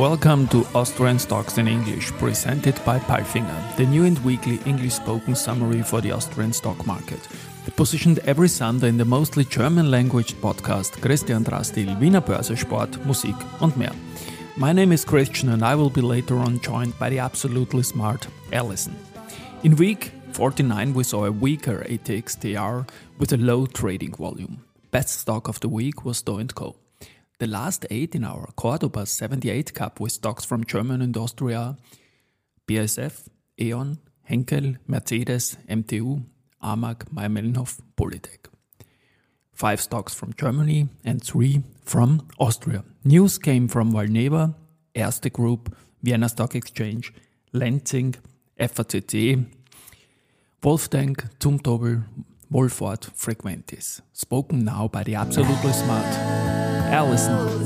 Welcome to Austrian Stocks in English, presented by Palfinger, the new and weekly English spoken summary for the Austrian stock market. Positioned every Sunday in the mostly German language podcast Christian Drastil, Wiener Börse, Musik und mehr. My name is Christian and I will be later on joined by the absolutely smart Alison. In week 49 we saw a weaker ATXTR with a low trading volume. Best stock of the week was Do & Co. The last eight in our Cordoba 78 Cup with stocks from Germany and Austria, BASF, E.ON, Henkel, Mercedes, MTU, AMAG, Mayr-Melnhof, Polytec. Five stocks from Germany and three from Austria. News came from Valneva, Erste Group, Vienna Stock Exchange, Lenzing, FACC, Wolftank, Zumtobel, Wolford, Frequentis. Spoken now by the absolutely smart Alison.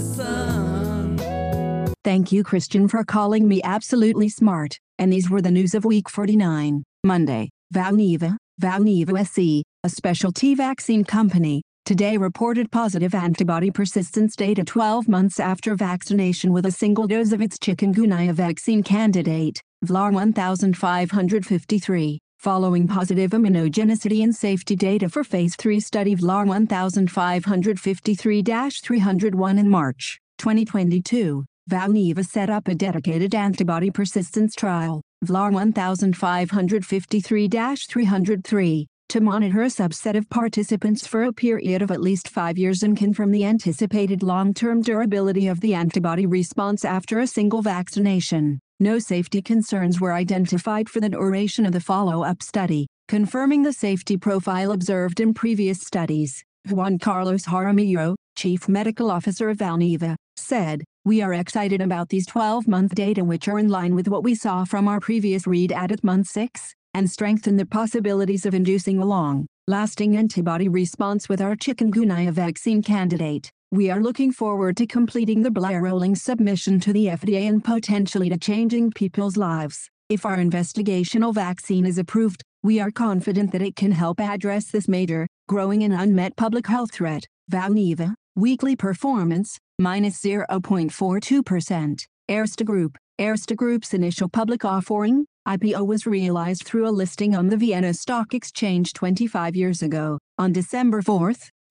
Thank you, Christian, for calling me absolutely smart. And these were the news of week 49, Monday. Valneva, Valneva SE, a specialty vaccine company, today reported positive antibody persistence data 12 months after vaccination with a single dose of its chikungunya vaccine candidate, VLA 1553 following positive immunogenicity and safety data for Phase 3 study VLA 1553-301 in March 2022, Valneva set up a dedicated antibody persistence trial, VLA 1553-303, to monitor a subset of participants for a period of at least five years and confirm the anticipated long-term durability of the antibody response after a single vaccination. No safety concerns were identified for the duration of the follow-up study, confirming the safety profile observed in previous studies. Juan Carlos Jaramillo, Chief Medical Officer of Valneva, said, We are excited about these 12-month data which are in line with what we saw from our previous read at month 6, and strengthen the possibilities of inducing a long-lasting antibody response with our chikungunya vaccine candidate. We are looking forward to completing the BLA rolling submission to the FDA and potentially to changing people's lives. If our investigational vaccine is approved, we are confident that it can help address this major, growing and unmet public health threat. Valneva, weekly performance, minus 0.42%. Erste Group, Erste Group's initial public offering, IPO was realized through a listing on the Vienna Stock Exchange 25 years ago, on December 4,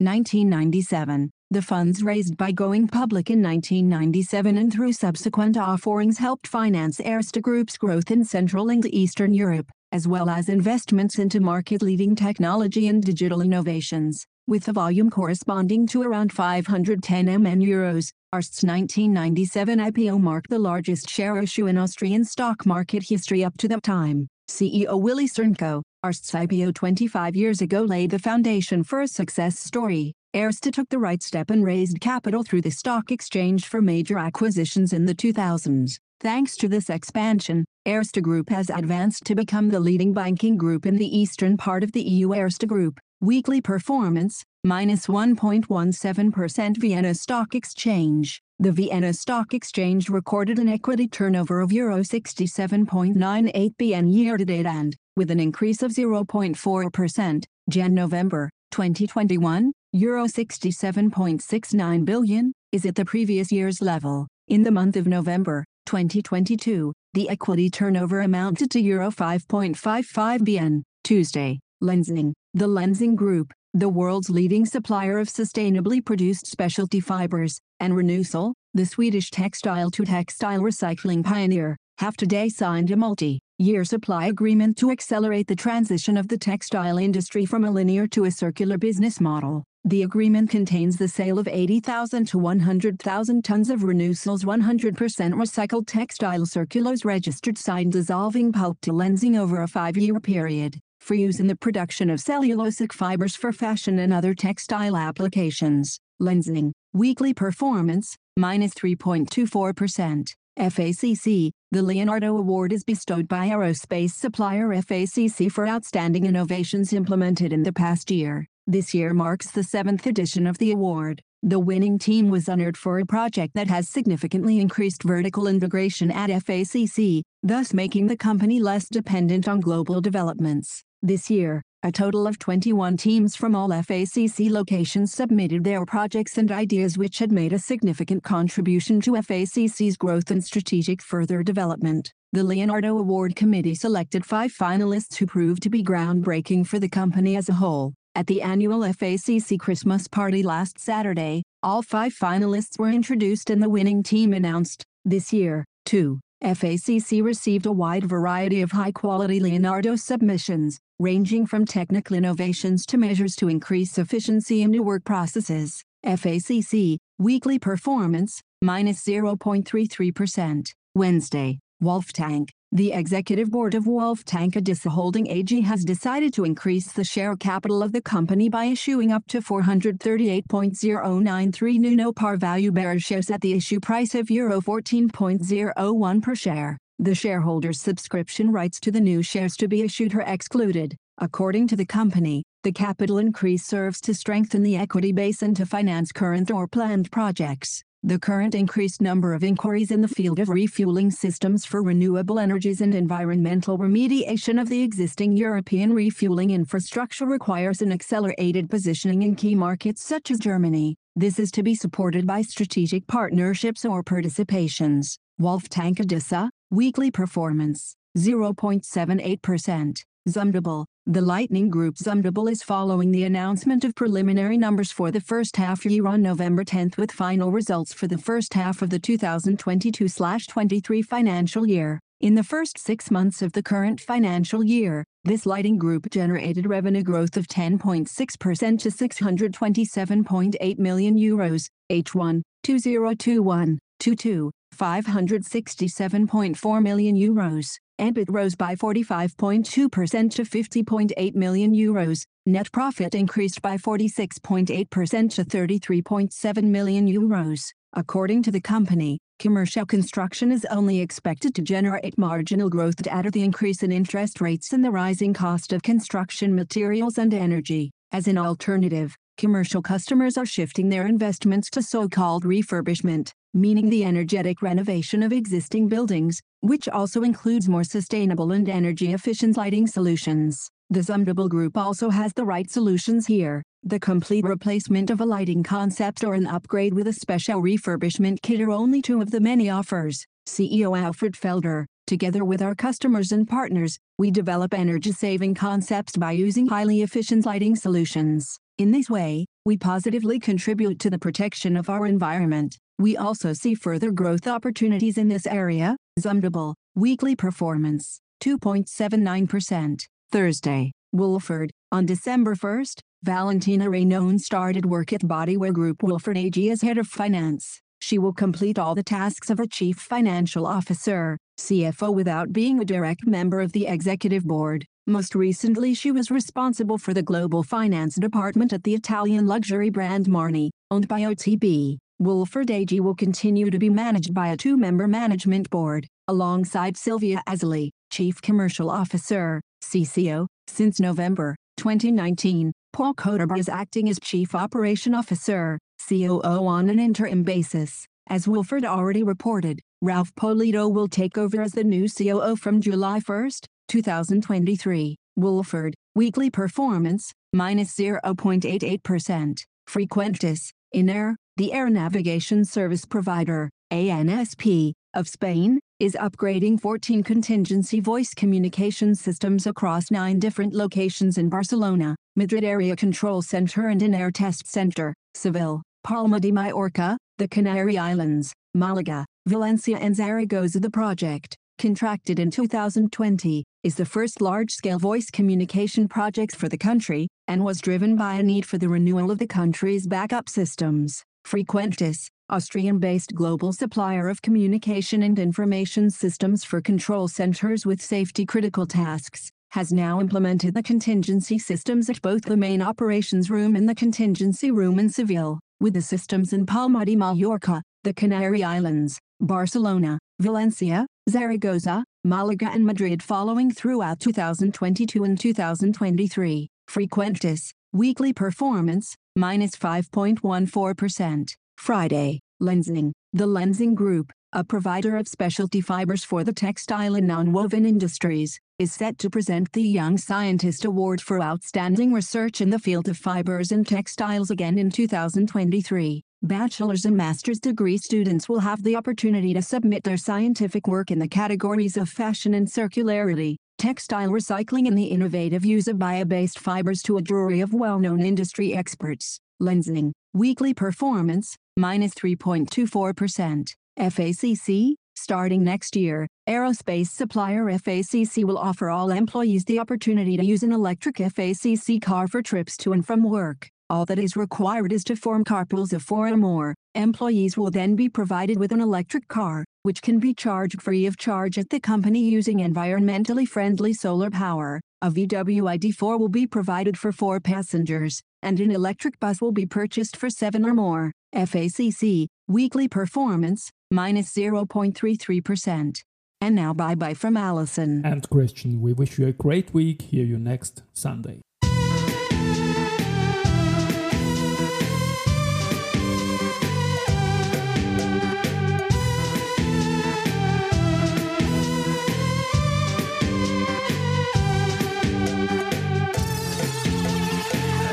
1997. The funds raised by going public in 1997 and through subsequent offerings helped finance Erste Group's growth in Central and Eastern Europe, as well as investments into market-leading technology and digital innovations, with a volume corresponding to around 510 MN euros. Erste's 1997 IPO marked the largest share issue in Austrian stock market history up to that time. CEO Willy Cernko, Erste's IPO 25 years ago laid the foundation for a success story. Erste took the right step and raised capital through the stock exchange for major acquisitions in the 2000s. Thanks to this expansion, Erste Group has advanced to become the leading banking group in the eastern part of the EU. Erste Group, weekly performance, minus 1.17% Vienna Stock Exchange. The Vienna Stock Exchange recorded an equity turnover of Euro 67.98 billion year-to-date and, with an increase of 0.4%, Jan-November, 2021, Euro 67.69 billion, is at the previous year's level. In the month of November 2022, the equity turnover amounted to Euro 5.55 billion. Tuesday, Lenzing, the Lenzing Group, the world's leading supplier of sustainably produced specialty fibers, and Renewcell, the Swedish textile-to-textile recycling pioneer, have today signed a multi-year supply agreement to accelerate the transition of the textile industry from a linear to a circular business model. The agreement contains the sale of 80,000 to 100,000 tons of Renewcell's 100% recycled textile Circulose registered signed dissolving pulp to lenzing over a five-year period, for use in the production of cellulosic fibers for fashion and other textile applications. Lenzing, weekly performance, minus 3.24%. FACC, the Leonardo Award is bestowed by aerospace supplier FACC for outstanding innovations implemented in the past year. This year marks the seventh edition of the award. The winning team was honored for a project that has significantly increased vertical integration at FACC, thus making the company less dependent on global developments. This year, A total of 21 teams from all FACC locations submitted their projects and ideas which had made a significant contribution to FACC's growth and strategic further development. The Leonardo Award Committee selected five finalists who proved to be groundbreaking for the company as a whole. At the annual FACC Christmas party last Saturday, all five finalists were introduced and the winning team announced. This year, too, FACC received a wide variety of high-quality Leonardo submissions, ranging from technical innovations to measures to increase efficiency in new work processes. FACC, weekly performance, minus 0.33%. Wednesday, Wolftank, the executive board of Wolftank Adisa Holding AG has decided to increase the share capital of the company by issuing up to 438.093 new no par value bearer shares at the issue price of Euro 14.01 per share. The shareholders' subscription rights to the new shares to be issued are excluded. According to the company, the capital increase serves to strengthen the equity base and to finance current or planned projects. The current increased number of inquiries in the field of refueling systems for renewable energies and environmental remediation of the existing European refueling infrastructure requires an accelerated positioning in key markets such as Germany. This is to be supported by strategic partnerships or participations. Wolftank Adisa, weekly performance, 0.78%. Zumtobel, the Lightning Group Zumtobel is following the announcement of preliminary numbers for the first half year on November 10 with final results for the first half of the 2022-23 financial year. In the first six months of the current financial year, this lighting group generated revenue growth of 10.6% to 627.8 million euros, H1, 2021, 22, 567.4 million euros. EBIT rose by 45.2% to 50.8 million euros. Net profit increased by 46.8% to 33.7 million euros. According to the company, commercial construction is only expected to generate marginal growth due to the increase in interest rates and the rising cost of construction materials and energy. As an alternative, commercial customers are shifting their investments to so-called refurbishment, meaning the energetic renovation of existing buildings, which also includes more sustainable and energy-efficient lighting solutions. The Zumtobel Group also has the right solutions here, the complete replacement of a lighting concept or an upgrade with a special refurbishment kit are only two of the many offers. CEO Alfred Felder, together with our customers and partners, we develop energy-saving concepts by using highly efficient lighting solutions. In this way, we positively contribute to the protection of our environment. We also see further growth opportunities in this area. Zumtobel, weekly performance, 2.79%. Thursday, Wolford, on December 1st, Valentina Raynon started work at Bodywear Group Wolford AG as head of finance. She will complete all the tasks of a chief financial officer, CFO without being a direct member of the executive board. Most recently she was responsible for the global finance department at the Italian luxury brand Marni, owned by OTB. Wolford AG will continue to be managed by a two-member management board, alongside Silvia Azzali, Chief Commercial Officer, CCO, since November 2019. Paul Kotrba is acting as Chief Operation Officer, COO on an interim basis. As Wolford already reported, Ralph Polito will take over as the new COO from July 1, 2023. Wolford, weekly performance, minus 0.88%. Frequentis, ENAIRE, the air navigation service provider, ANSP, of Spain, is upgrading 14 contingency voice communication systems across nine different locations in Barcelona, Madrid Area Control Center and an Air Test Center, Seville, Palma de Mallorca, the Canary Islands, Malaga, Valencia and Zaragoza. The project, contracted in 2020, is the first large-scale voice communication project for the country, and was driven by a need for the renewal of the country's backup systems. Frequentis, Austrian-based global supplier of communication and information systems for control centers with safety-critical tasks, has now implemented the contingency systems at both the main operations room and the contingency room in Seville, with the systems in Palma de Mallorca, the Canary Islands, Barcelona, Valencia, Zaragoza, Malaga and Madrid following throughout 2022 and 2023. Frequentis, weekly performance, minus 5.14%. Friday, Lenzing, the Lenzing Group, a provider of specialty fibers for the textile and nonwoven industries, is set to present the Young Scientist Award for Outstanding Research in the field of fibers and textiles again in 2023. Bachelor's and master's degree students will have the opportunity to submit their scientific work in the categories of fashion and circularity, textile recycling and the innovative use of bio-based fibers to a jury of well-known industry experts. Lenzing, weekly performance, minus 3.24%. FACC, starting next year, aerospace supplier FACC will offer all employees the opportunity to use an electric FACC car for trips to and from work. All that is required is to form carpools of four or more. Employees will then be provided with an electric car, which can be charged free of charge at the company using environmentally friendly solar power. A VW ID4 will be provided for four passengers, and an electric bus will be purchased for seven or more. FACC, weekly performance, minus 0.33%. And now bye bye from Alison. And Christian, we wish you a great week. Hear you next Sunday.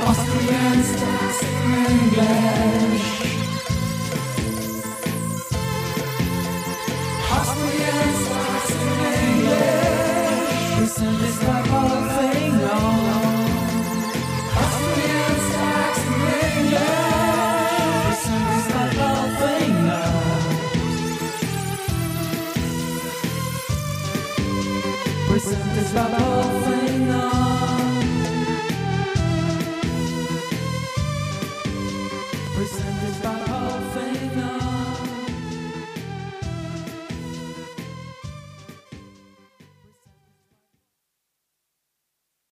Austrian English. Presented by